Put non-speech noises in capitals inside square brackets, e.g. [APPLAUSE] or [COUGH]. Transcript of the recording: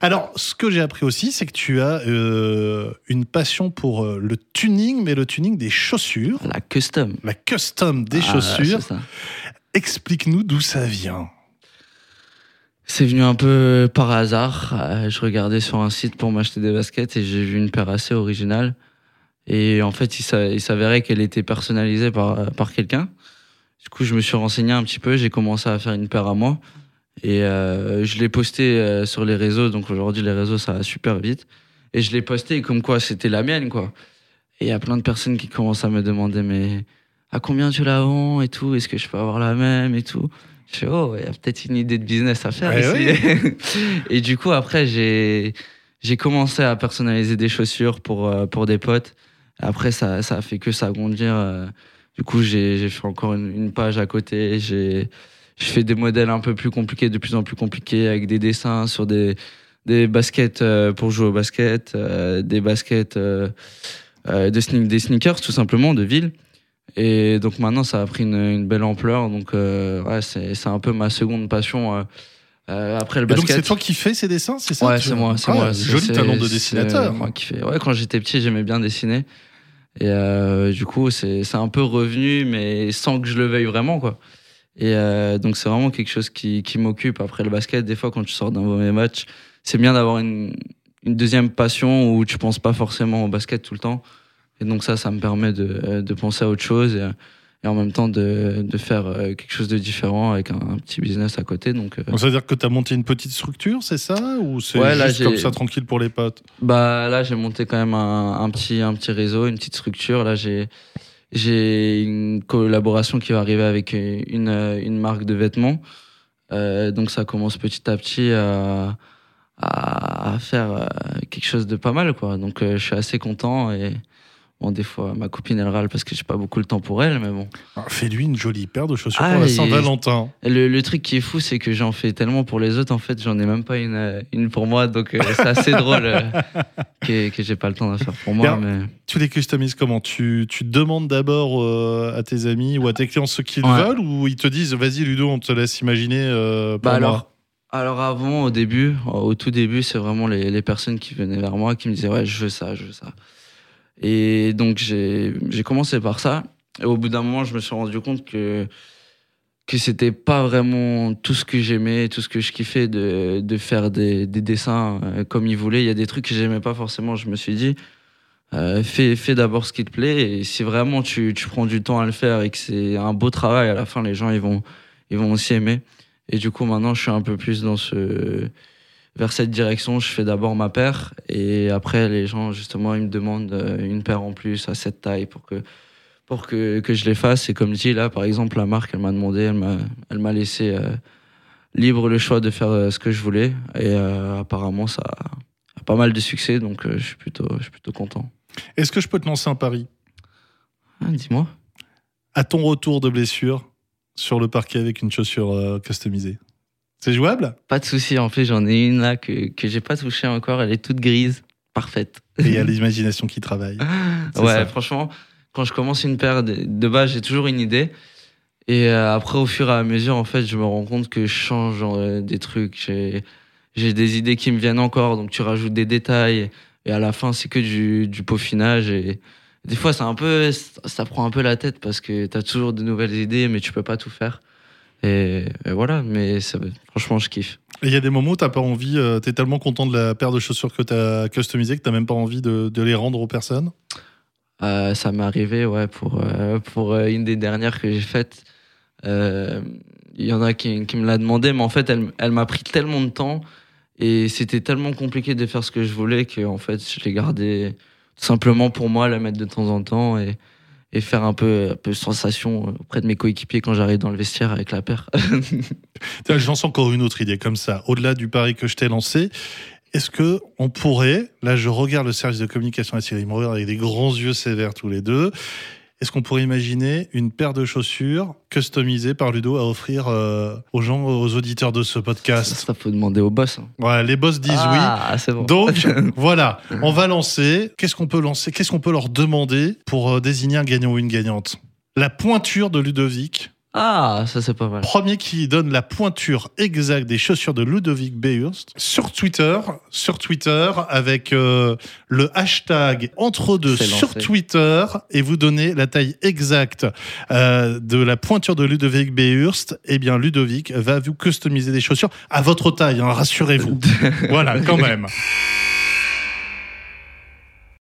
Alors, ce que j'ai appris aussi, c'est que tu as euh, une passion pour euh, le tuning, mais le tuning des chaussures, La custom. la custom des Ah, chaussures. Explique-nous d'où ça vient. C'est venu un peu par hasard. Euh, Je regardais sur un site pour m'acheter des baskets et j'ai vu une paire assez originale. Et en fait, il s'avérait qu'elle était personnalisée par, par quelqu'un. Du coup, je me suis renseigné un petit peu. J'ai commencé à faire une paire à moi. Et euh, je l'ai posté euh, sur les réseaux. Donc aujourd'hui, les réseaux, ça va super vite. Et je l'ai posté comme quoi c'était la mienne, quoi. Et il y a plein de personnes qui commencent à me demander, mais à combien tu la vends et tout? Est-ce que je peux avoir la même et tout? Je fais, oh, il y a peut-être une idée de business à faire ici. [LAUGHS] et du coup, après, j'ai, j'ai commencé à personnaliser des chaussures pour, euh, pour des potes. Après, ça, ça a fait que s'agrandir. euh. Du coup, j'ai, j'ai fait encore une, une page à côté. J'ai, je fais des modèles un peu plus compliqués, de plus en plus compliqués, avec des dessins sur des, des baskets euh, pour jouer au basket, euh, des baskets, euh, de sne- des sneakers tout simplement, de ville. Et donc maintenant, ça a pris une, une belle ampleur. Donc, euh, ouais, c'est, un peu ma seconde passion euh, après le Et donc, basket. c'est toi qui fais ces dessins, c'est ça Ouais, c'est moi, c'est Ah, moi. Joli talent de dessinateur. moi qui fais. Ouais, quand j'étais petit, j'aimais bien dessiner. Et euh, du coup, c'est c'est un peu revenu, mais sans que je le veuille vraiment, quoi. Et euh, donc, c'est vraiment quelque chose qui, qui m'occupe. Après le basket, des fois, quand tu sors d'un mauvais match, c'est bien d'avoir une, une deuxième passion où tu penses pas forcément au basket tout le temps. Et donc, ça, ça me permet de, de penser à autre chose et, et en même temps de, de faire euh, quelque chose de différent avec un, un petit business à côté. Donc, ça veut dire que tu as monté une petite structure, c'est ça? Ou c'est Ouais, juste comme ça, tranquille pour les potes? Bah là, j'ai monté quand même un, un petit un petit réseau, une petite structure. Là, j'ai j'ai une collaboration qui va arriver avec une une marque de vêtements. Euh, donc ça commence petit à petit à à, à faire euh, quelque chose de pas mal quoi. Donc euh, je suis assez content et bon des fois ma copine elle râle parce que j'ai pas beaucoup le temps pour elle, mais bon. Ah, Fais-lui une jolie paire de chaussures Ah, pour la et- Saint-Valentin. Le, le truc qui est fou, c'est que j'en fais tellement pour les autres, en fait, j'en ai même pas une, euh, une pour moi. Donc, euh, c'est assez [LAUGHS] drôle euh, que, que j'ai pas le temps de faire pour moi. Mais... Tu les customises comment? Tu, tu demandes d'abord euh, à tes amis ou à tes clients ce qu'ils Ouais. veulent ou ils te disent vas-y Ludo, on te laisse imaginer pour Bah moi? alors, alors avant, au début, au tout début, c'est vraiment les, les personnes qui venaient vers moi qui me disaient ouais, je veux ça, je veux ça. Et donc j'ai commencé par ça. Et au bout d'un moment, je me suis rendu compte que que c'était pas vraiment tout ce que j'aimais, tout ce que je kiffais de, de faire des, des dessins euh, comme ils voulaient. Il y a des trucs que j'aimais pas forcément. Je me suis dit, euh, fais, fais d'abord ce qui te plaît. Et si vraiment tu, tu prends du temps à le faire et que c'est un beau travail, à la fin, les gens ils vont, ils vont aussi aimer. Et du coup, maintenant, je suis un peu plus dans ce vers cette direction. Je fais d'abord ma paire et après, les gens justement, ils me demandent euh, une paire en plus à cette taille pour que pour que, que je les fasse. Et comme je dis là, par exemple, la marque, elle m'a demandé, elle m'a elle m'a laissé euh, libre le choix de faire euh, ce que je voulais. Et euh, apparemment, ça a pas mal de succès, donc je suis plutôt je suis plutôt content. Est-ce que je peux te lancer un pari? Ah, Dis-moi. À ton retour de blessure sur le parquet avec une chaussure customisée. C'est jouable? Pas de souci. En fait, j'en ai une là que que j'ai pas touchée encore. Elle est toute grise, parfaite. Et il y a l'imagination qui travaille. [LAUGHS] Ouais, ça. franchement, quand je commence une paire, de, de base, j'ai toujours une idée. Et euh, après, au fur et à mesure, en fait, je me rends compte que je change euh, des trucs. J'ai, j'ai des idées qui me viennent encore, donc tu rajoutes des détails. Et à la fin, c'est que du, du peaufinage. Et des fois, c'est un peu, ça prend un peu la tête parce que tu as toujours de nouvelles idées, mais tu peux pas tout faire. Et, et voilà, mais ça, franchement, je kiffe. Et il y a des moments où t'as pas envie, euh, t'es tellement content de la paire de chaussures que t'as customisée que t'as même pas envie de, de les rendre aux personnes? Euh, ça m'est arrivé, ouais, pour, euh, pour euh, une des dernières que j'ai faites. Il y en a qui, qui me l'a demandé, mais en fait, elle, elle m'a pris tellement de temps et c'était tellement compliqué de faire ce que je voulais que en fait, je l'ai gardé tout simplement pour moi, la mettre de temps en temps et, et faire un peu, sensation auprès de mes coéquipiers quand j'arrive dans le vestiaire avec la paire. [LAUGHS] J'en sens encore une autre idée comme ça. Au-delà du pari que je t'ai lancé, est-ce que on pourrait, là je regarde le service de communication à Thierry, ils me regardent avec des grands yeux sévères tous les deux, est-ce qu'on pourrait imaginer une paire de chaussures customisées par Ludo à offrir euh, aux gens, aux auditeurs de ce podcast? Ça, faut demander au boss. hein. Ouais, les boss disent oui. ah, c'est bon. Donc [LAUGHS] voilà, on va lancer. Qu'est-ce qu'on peut lancer? Qu'est-ce qu'on peut leur demander pour euh, désigner un gagnant ou une gagnante? La pointure de Ludovic Ah, ça c'est pas mal. Premier qui donne la pointure exacte des chaussures de Ludovic Beurst sur Twitter, sur Twitter avec euh, le hashtag entre deux sur. Twitter et vous donnez la taille exacte euh, de la pointure de Ludovic Beurst. Eh bien, Ludovic va vous customiser des chaussures à votre taille, hein, rassurez-vous. [LAUGHS] voilà, quand même.